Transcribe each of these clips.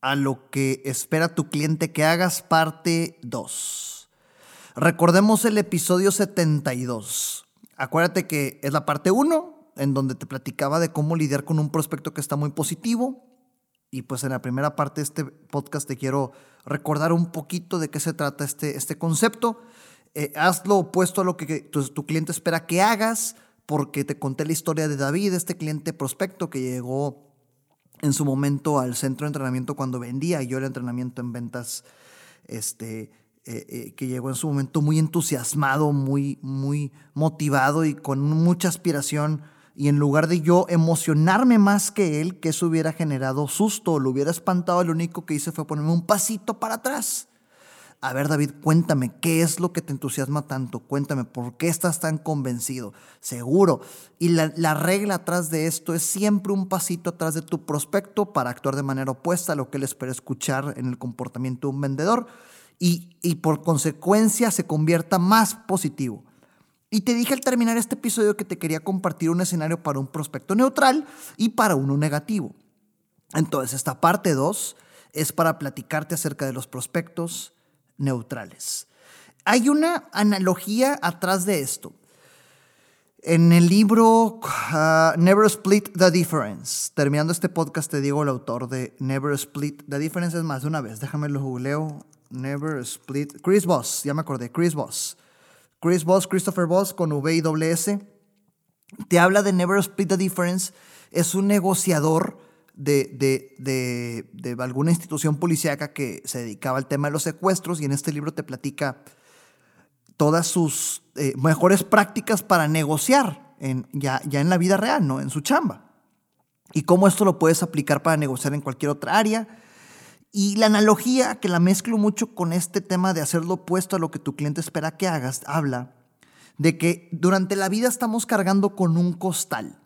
a lo que espera tu cliente que hagas, parte 2. Recordemos el episodio 72. Acuérdate que es la parte 1, en donde te platicaba de cómo lidiar con un prospecto que está muy positivo. Y pues en la primera parte de este podcast te quiero recordar un poquito de qué se trata este, este concepto. Eh, haz lo opuesto a lo que tu, tu cliente espera que hagas, porque te conté la historia de David, este cliente prospecto que llegó en su momento al centro de entrenamiento cuando vendía yo el entrenamiento en ventas, este, eh, eh, que llegó en su momento muy entusiasmado, muy, muy motivado y con mucha aspiración. Y en lugar de yo emocionarme más que él, que eso hubiera generado susto, lo hubiera espantado, lo único que hice fue ponerme un pasito para atrás a ver, David, cuéntame, ¿qué es lo que te entusiasma tanto? Cuéntame, ¿por qué estás tan convencido? Seguro. Y la, regla atrás de esto es siempre un pasito atrás de tu prospecto para actuar de manera opuesta a lo que él espera escuchar en el comportamiento de un vendedor y, y por consecuencia se convierta más positivo. Y te dije al terminar este episodio que te quería compartir un escenario para un prospecto neutral y para uno negativo. Entonces, esta parte 2 es para platicarte acerca de los prospectos, neutrales. Hay una analogía atrás de esto. En el libro uh, Never Split the Difference, terminando este podcast te digo el autor de Never Split the Difference, es más de una vez, déjame lo googleo. Never Split, Chris Voss, ya me acordé, Chris Voss. Chris Voss, Christopher Voss con V y. Te habla de Never Split the Difference, es un negociador de, alguna institución policíaca que se dedicaba al tema de los secuestros y en este libro te platica todas sus eh, mejores prácticas para negociar en, ya, ya en la vida real, ¿no? En su chamba. Y cómo esto lo puedes aplicar para negociar en cualquier otra área. Y la analogía que la mezclo mucho con este tema de hacer lo opuesto a lo que tu cliente espera que hagas, habla de que durante la vida estamos cargando con un costal.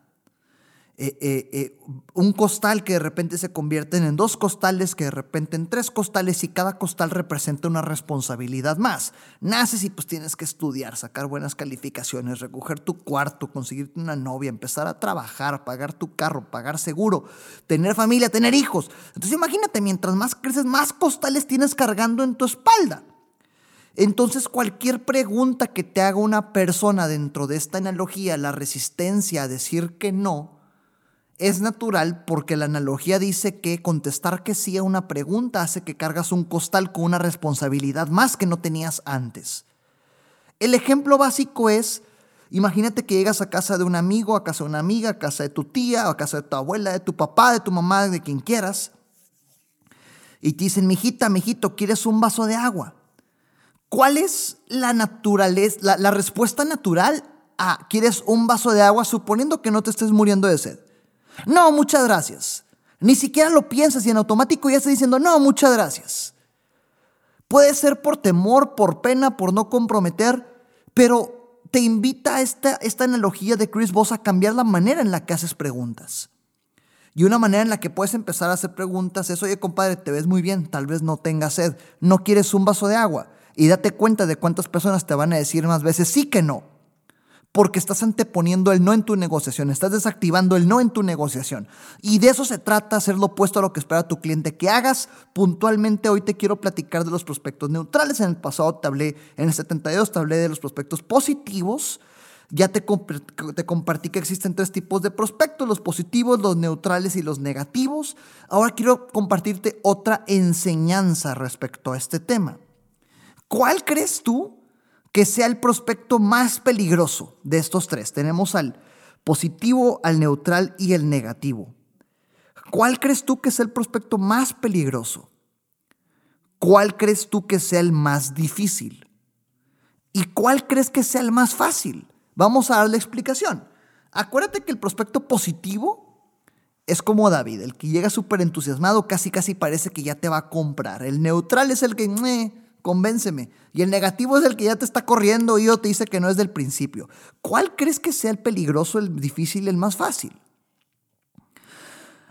Eh, eh, eh, un costal que de repente se convierten en dos costales, que de repente en tres costales y cada costal representa una responsabilidad más. Naces y pues tienes que estudiar, sacar buenas calificaciones, recoger tu cuarto, conseguirte una novia, empezar a trabajar, pagar tu carro, pagar seguro, tener familia, tener hijos. Entonces imagínate, mientras más creces, más costales tienes cargando en tu espalda. Entonces cualquier pregunta que te haga una persona dentro de esta analogía, la resistencia a decir que no, es natural porque la analogía dice que contestar que sí a una pregunta hace que cargas un costal con una responsabilidad más que no tenías antes. El ejemplo básico es, imagínate que llegas a casa de un amigo, a casa de una amiga, a casa de tu tía, a casa de tu abuela, de tu papá, de tu mamá, de quien quieras, y te dicen, mijita, mijito, ¿quieres un vaso de agua? ¿Cuál es la naturaleza, la, la respuesta natural a ¿quieres un vaso de agua suponiendo que no te estés muriendo de sed? No, muchas gracias. Ni siquiera lo piensas y en automático ya estás diciendo, no, muchas gracias. Puede ser por temor, por pena, por no comprometer, pero te invita esta, esta analogía de Chris Voss a cambiar la manera en la que haces preguntas. Y una manera en la que puedes empezar a hacer preguntas es, oye compadre, te ves muy bien, tal vez no tengas sed, no quieres un vaso de agua. Y date cuenta de cuántas personas te van a decir más veces sí que no porque estás anteponiendo el no en tu negociación, estás desactivando el no en tu negociación. Y de eso se trata, hacer lo opuesto a lo que espera tu cliente que hagas. Puntualmente hoy te quiero platicar de los prospectos neutrales. En el pasado te hablé, en el 72 te hablé de los prospectos positivos. Ya te, te compartí que existen tres tipos de prospectos, los positivos, los neutrales y los negativos. Ahora quiero compartirte otra enseñanza respecto a este tema. ¿Cuál crees tú que sea el prospecto más peligroso de estos tres. Tenemos al positivo, al neutral y el negativo. ¿Cuál crees tú que sea el prospecto más peligroso? ¿Cuál crees tú que sea el más difícil? ¿Y cuál crees que sea el más fácil? Vamos a darle explicación. Acuérdate que el prospecto positivo es como David, el que llega súper entusiasmado, casi casi parece que ya te va a comprar. El neutral es el que, convénceme. Y el negativo es el que ya te está corriendo y te dice que no es del principio. ¿Cuál crees que sea el peligroso, el difícil, el más fácil?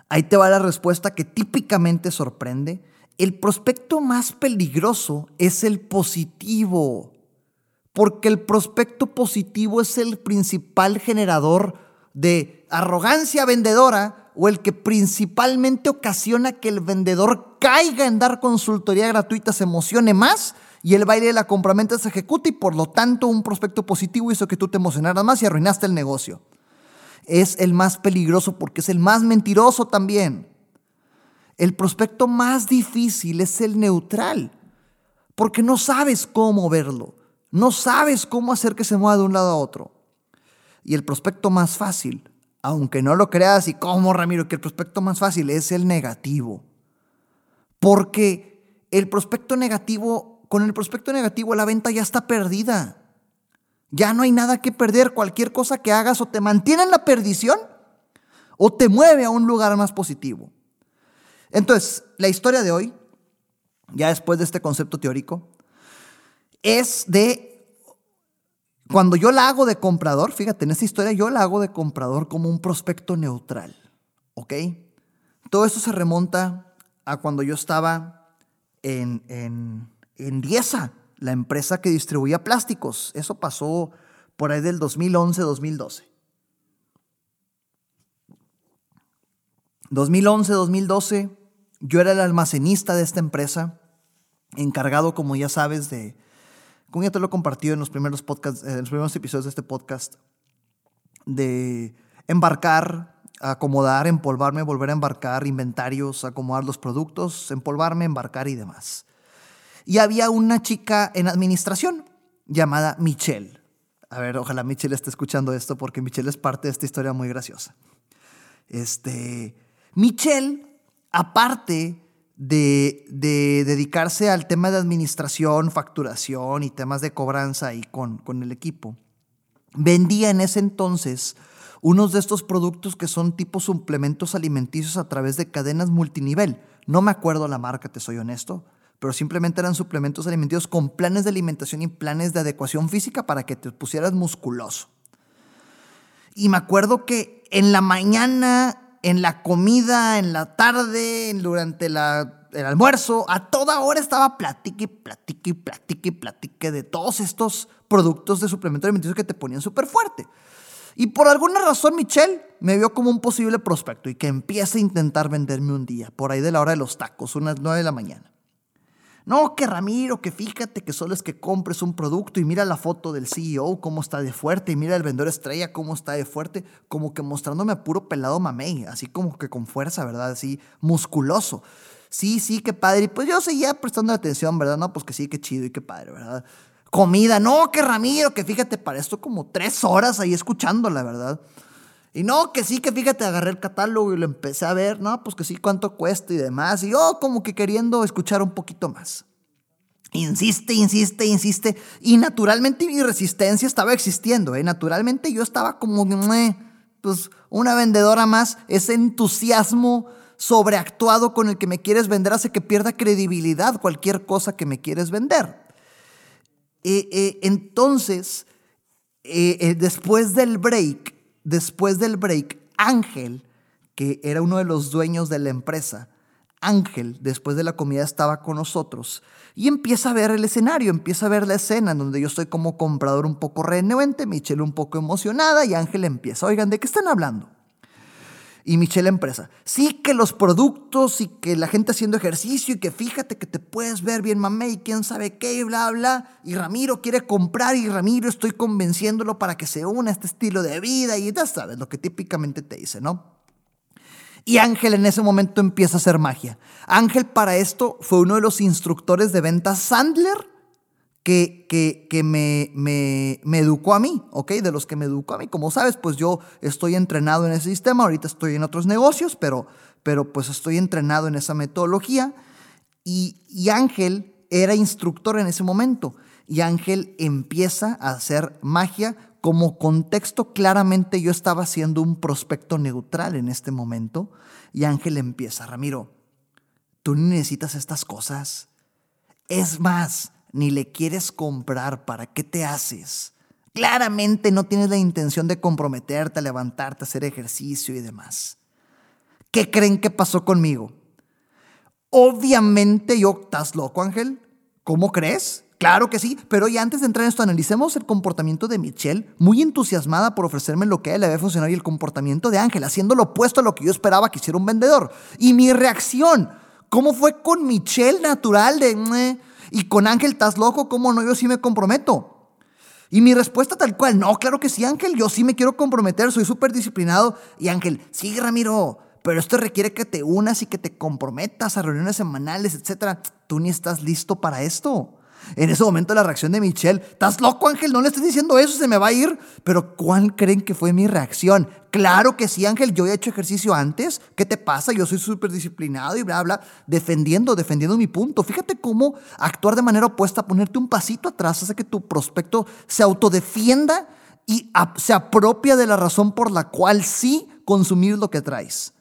Ahí te va la respuesta que típicamente sorprende. El prospecto más peligroso es el positivo, porque el prospecto positivo es el principal generador de arrogancia vendedora o el que principalmente ocasiona que el vendedor caiga en dar consultoría gratuita, se emocione más y el baile de la compraventa se ejecute y por lo tanto un prospecto positivo hizo que tú te emocionaras más y arruinaste el negocio. Es el más peligroso porque es el más mentiroso también. El prospecto más difícil es el neutral, porque no sabes cómo verlo, no sabes cómo hacer que se mueva de un lado a otro. Y el prospecto más fácil aunque no lo creas, y como Ramiro, que el prospecto más fácil es el negativo. Porque el prospecto negativo, con el prospecto negativo la venta ya está perdida. Ya no hay nada que perder. Cualquier cosa que hagas o te mantiene en la perdición o te mueve a un lugar más positivo. Entonces, la historia de hoy, ya después de este concepto teórico, es de cuando yo la hago de comprador, fíjate, en esta historia yo la hago de comprador como un prospecto neutral, ¿ok? Todo esto se remonta a cuando yo estaba en, en, en la empresa que distribuía plásticos. Eso pasó por ahí del 2011-2012. 2011-2012, yo era el almacenista de esta empresa, encargado, como ya sabes, de como ya te lo he compartido en los primeros podcasts, en los primeros episodios de este podcast, de embarcar, acomodar, empolvarme, volver a embarcar inventarios, acomodar los productos, empolvarme, embarcar y demás. Y había una chica en administración llamada Michelle. A ver, ojalá Michelle esté escuchando esto porque Michelle es parte de esta historia muy graciosa. Este, Michelle, aparte de, dedicarse al tema de administración, facturación y temas de cobranza ahí con, con el equipo. Vendía en ese entonces unos de estos productos que son tipo suplementos alimenticios a través de cadenas multinivel. No me acuerdo la marca, te soy honesto, pero simplemente eran suplementos alimenticios con planes de alimentación y planes de adecuación física para que te pusieras musculoso. Y me acuerdo que en la mañana en la comida, en la tarde, durante el almuerzo, a toda hora estaba platique, platique, platique, platique de todos estos productos de suplemento alimenticio que te ponían súper fuerte. Y por alguna razón Michelle me vio como un posible prospecto y que empiece a intentar venderme un día, por ahí de la hora de los tacos, unas 9 de la mañana. No, que Ramiro, que fíjate que solo es que compres un producto y mira la foto del CEO, cómo está de fuerte, y mira el vendedor estrella, cómo está de fuerte, como que mostrándome a puro pelado mamey, así como que con fuerza, ¿verdad? Así musculoso. Sí, sí, qué padre. Y pues yo seguía prestando atención, ¿verdad? No, pues que sí, qué chido y qué padre, ¿verdad? Comida, no, que Ramiro, que fíjate, para esto como tres horas ahí escuchándola, ¿verdad? Y no, que sí, que fíjate, agarré el catálogo y lo empecé a ver, no, pues que sí, cuánto cuesta y demás. Y yo como que queriendo escuchar un poquito más. Insiste, insiste, insiste. Y naturalmente mi resistencia estaba existiendo, ¿eh? Naturalmente yo estaba como, pues una vendedora más, ese entusiasmo sobreactuado con el que me quieres vender hace que pierda credibilidad cualquier cosa que me quieres vender. Eh, eh, entonces, eh, después del break, Después del break, Ángel, que era uno de los dueños de la empresa, Ángel, después de la comida, estaba con nosotros y empieza a ver el escenario, empieza a ver la escena en donde yo estoy como comprador un poco renuente, Michelle un poco emocionada y Ángel empieza, oigan, ¿de qué están hablando? Y Michelle Empresa. Sí que los productos y que la gente haciendo ejercicio y que fíjate que te puedes ver bien mamé y quién sabe qué y bla, bla. Y Ramiro quiere comprar y Ramiro estoy convenciéndolo para que se una a este estilo de vida y ya sabes lo que típicamente te dice, ¿no? Y Ángel en ese momento empieza a hacer magia. Ángel para esto fue uno de los instructores de ventas Sandler que, que, que me, me, me, educó a mí, ¿ok? De los que me educó a mí. Como sabes, pues yo estoy entrenado en ese sistema, ahorita estoy en otros negocios, pero, pero pues estoy entrenado en esa metodología. Y, y Ángel era instructor en ese momento. y Ángel empieza a hacer magia. Como contexto, claramente yo estaba haciendo un prospecto neutral en este momento y Ángel empieza, Ramiro, tú necesitas estas cosas. Es más, ni le quieres comprar, ¿para qué te haces? Claramente no tienes la intención de comprometerte, a levantarte, a hacer ejercicio y demás. ¿Qué creen que pasó conmigo? Obviamente yo, ¿estás loco, Ángel? ¿Cómo crees? Claro que sí, pero y antes de entrar en esto, analicemos el comportamiento de Michelle, muy entusiasmada por ofrecerme lo que a él le había funcionado y el comportamiento de Ángel, haciendo lo opuesto a lo que yo esperaba que hiciera un vendedor. Y mi reacción, ¿cómo fue con Michelle natural de... y con Ángel, ¿estás loco? ¿Cómo no? Yo sí me comprometo. Y mi respuesta tal cual, no, claro que sí, Ángel, yo sí me quiero comprometer, soy súper disciplinado. Y Ángel, sí, Ramiro, pero esto requiere que te unas y que te comprometas a reuniones semanales, etc. Tú ni estás listo para esto. En ese momento la reacción de Michelle, ¿estás loco Ángel? No le estés diciendo eso, se me va a ir. Pero ¿cuál creen que fue mi reacción? Claro que sí, Ángel, yo he hecho ejercicio antes. ¿Qué te pasa? Yo soy súper disciplinado y bla, bla, defendiendo, defendiendo mi punto. Fíjate cómo actuar de manera opuesta, ponerte un pasito atrás, hace que tu prospecto se autodefienda y se apropia de la razón por la cual sí consumir lo que traes.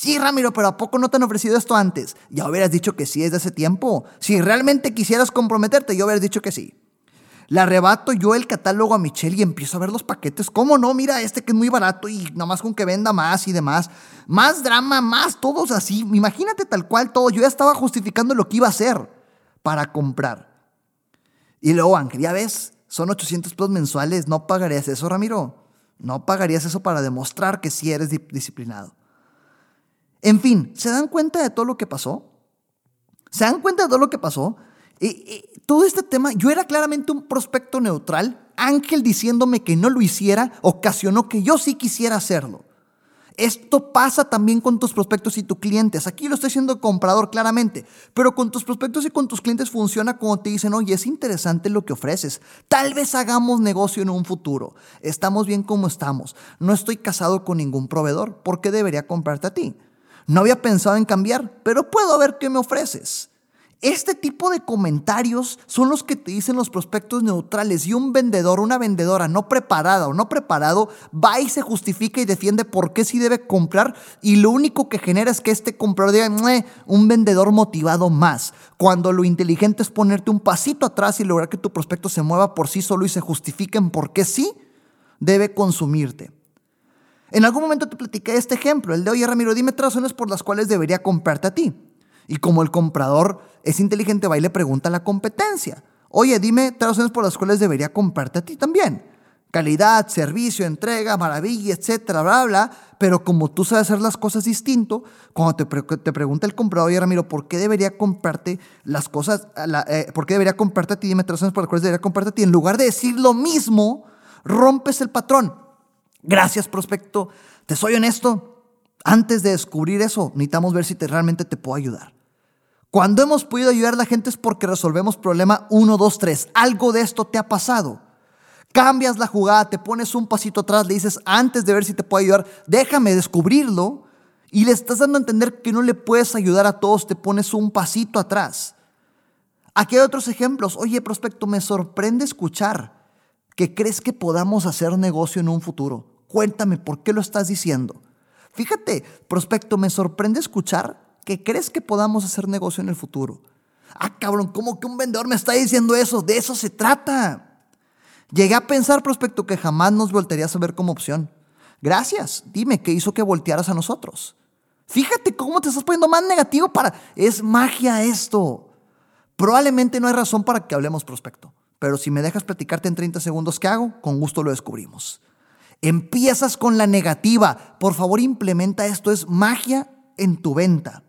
Sí, Ramiro, pero ¿a poco no te han ofrecido esto antes? Ya hubieras dicho que sí desde hace tiempo. Si realmente quisieras comprometerte, yo hubieras dicho que sí. Le arrebato yo el catálogo a Michelle y empiezo a ver los paquetes. ¿Cómo no? Mira, este que es muy barato y nada más con que venda más y demás. Más drama, más todos así. Imagínate tal cual todo. Yo ya estaba justificando lo que iba a hacer para comprar. Y luego, Ángel, ya ves, son 800 pesos mensuales. No pagarías eso, Ramiro. No pagarías eso para demostrar que sí eres disciplinado. En fin, ¿se dan cuenta de todo lo que pasó? ¿Se dan cuenta de todo lo que pasó? todo este tema, yo era claramente un prospecto neutral. Ángel diciéndome que no lo hiciera ocasionó que yo sí quisiera hacerlo. Esto pasa también con tus prospectos y tus clientes. Aquí lo estoy haciendo comprador claramente, pero con tus prospectos y con tus clientes funciona como te dicen, oye, es interesante lo que ofreces. Tal vez hagamos negocio en un futuro. Estamos bien como estamos. No estoy casado con ningún proveedor. ¿Por qué debería comprarte a ti? No había pensado en cambiar, pero puedo ver qué me ofreces. Este tipo de comentarios son los que te dicen los prospectos neutrales y un vendedor, una vendedora no preparada o no preparado va y se justifica y defiende por qué sí debe comprar y lo único que genera es que este comprador diga, un vendedor motivado más. Cuando lo inteligente es ponerte un pasito atrás y lograr que tu prospecto se mueva por sí solo y se justifique en por qué sí debe consumirte. En algún momento te platiqué este ejemplo, el de, oye Ramiro, dime tres razones por las cuales debería comprarte a ti. Y como el comprador es inteligente, va y le pregunta a la competencia, oye, dime tres razones por las cuales debería comprarte a ti también. Calidad, servicio, entrega, maravilla, etcétera, bla, bla. Pero como tú sabes hacer las cosas distinto, cuando te, pregunta el comprador, oye Ramiro, ¿por qué debería comprarte las cosas, eh, por qué debería comprarte a ti? Dime tres razones por las cuales debería comprarte a ti. En lugar de decir lo mismo, rompes el patrón. Gracias, prospecto. Te soy honesto. Antes de descubrir eso, necesitamos ver si te, realmente te puedo ayudar. Cuando hemos podido ayudar a la gente es porque resolvemos problema 1, 2, 3. Algo de esto te ha pasado. Cambias la jugada, te pones un pasito atrás, le dices, antes de ver si te puedo ayudar, déjame descubrirlo. Y le estás dando a entender que no le puedes ayudar a todos, te pones un pasito atrás. Aquí hay otros ejemplos. Oye, prospecto, me sorprende escuchar que crees que podamos hacer negocio en un futuro. Cuéntame, ¿por qué lo estás diciendo? Fíjate, prospecto, me sorprende escuchar que crees que podamos hacer negocio en el futuro. Ah, cabrón, ¿cómo que un vendedor me está diciendo eso? De eso se trata. Llegué a pensar, prospecto, que jamás nos voltearías a ver como opción. Gracias, dime qué hizo que voltearas a nosotros. Fíjate cómo te estás poniendo más negativo para... Es magia esto. Probablemente no hay razón para que hablemos, prospecto. Pero si me dejas platicarte en 30 segundos qué hago, con gusto lo descubrimos. Empiezas con la negativa. Por favor, implementa esto. Es magia en tu venta.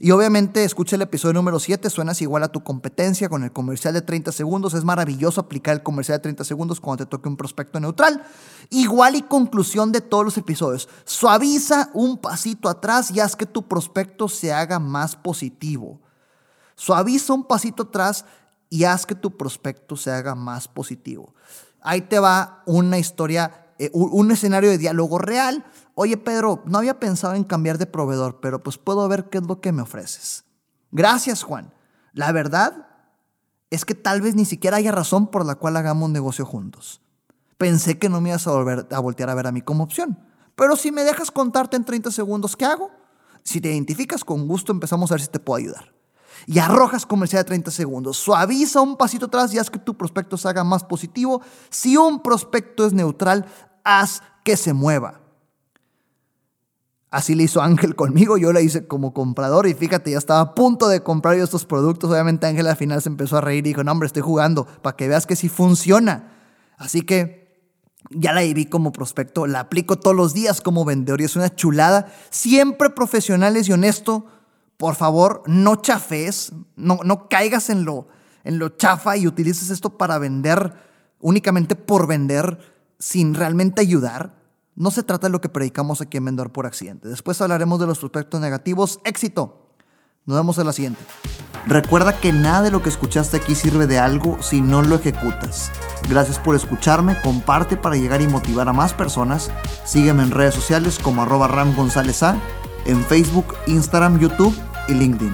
Y obviamente escucha el episodio número 7, suenas igual a tu competencia con el comercial de 30 segundos. Es maravilloso aplicar el comercial de 30 segundos cuando te toque un prospecto neutral. Igual y conclusión de todos los episodios. Suaviza un pasito atrás y haz que tu prospecto se haga más positivo. Suaviza un pasito atrás y haz que tu prospecto se haga más positivo. Ahí te va una historia eh, un escenario de diálogo real. Oye, Pedro, no había pensado en cambiar de proveedor, pero pues puedo ver qué es lo que me ofreces. Gracias, Juan. La verdad es que tal vez ni siquiera haya razón por la cual hagamos negocio juntos. Pensé que no me ibas a, volver, a voltear a ver a mí como opción. Pero si me dejas contarte en 30 segundos qué hago, si te identificas con gusto empezamos a ver si te puedo ayudar. Y arrojas comercial de 30 segundos. Suaviza un pasito atrás y haz que tu prospecto se haga más positivo. Si un prospecto es neutral, haz que se mueva. Así le hizo Ángel conmigo, yo le hice como comprador y fíjate, ya estaba a punto de comprar yo estos productos. Obviamente Ángel al final se empezó a reír y dijo, no hombre, estoy jugando para que veas que sí funciona. Así que ya la vi como prospecto, la aplico todos los días como vendedor y es una chulada. Siempre profesionales y honesto. Por favor, no chafes, no, no caigas en lo, en lo chafa y utilices esto para vender únicamente por vender sin realmente ayudar. No se trata de lo que predicamos aquí en Vendedor por Accidente. Después hablaremos de los prospectos negativos. Éxito. Nos vemos en la siguiente. Recuerda que nada de lo que escuchaste aquí sirve de algo si no lo ejecutas. Gracias por escucharme, comparte para llegar y motivar a más personas. Sígueme en redes sociales como arroba González en Facebook, Instagram, YouTube y LinkedIn.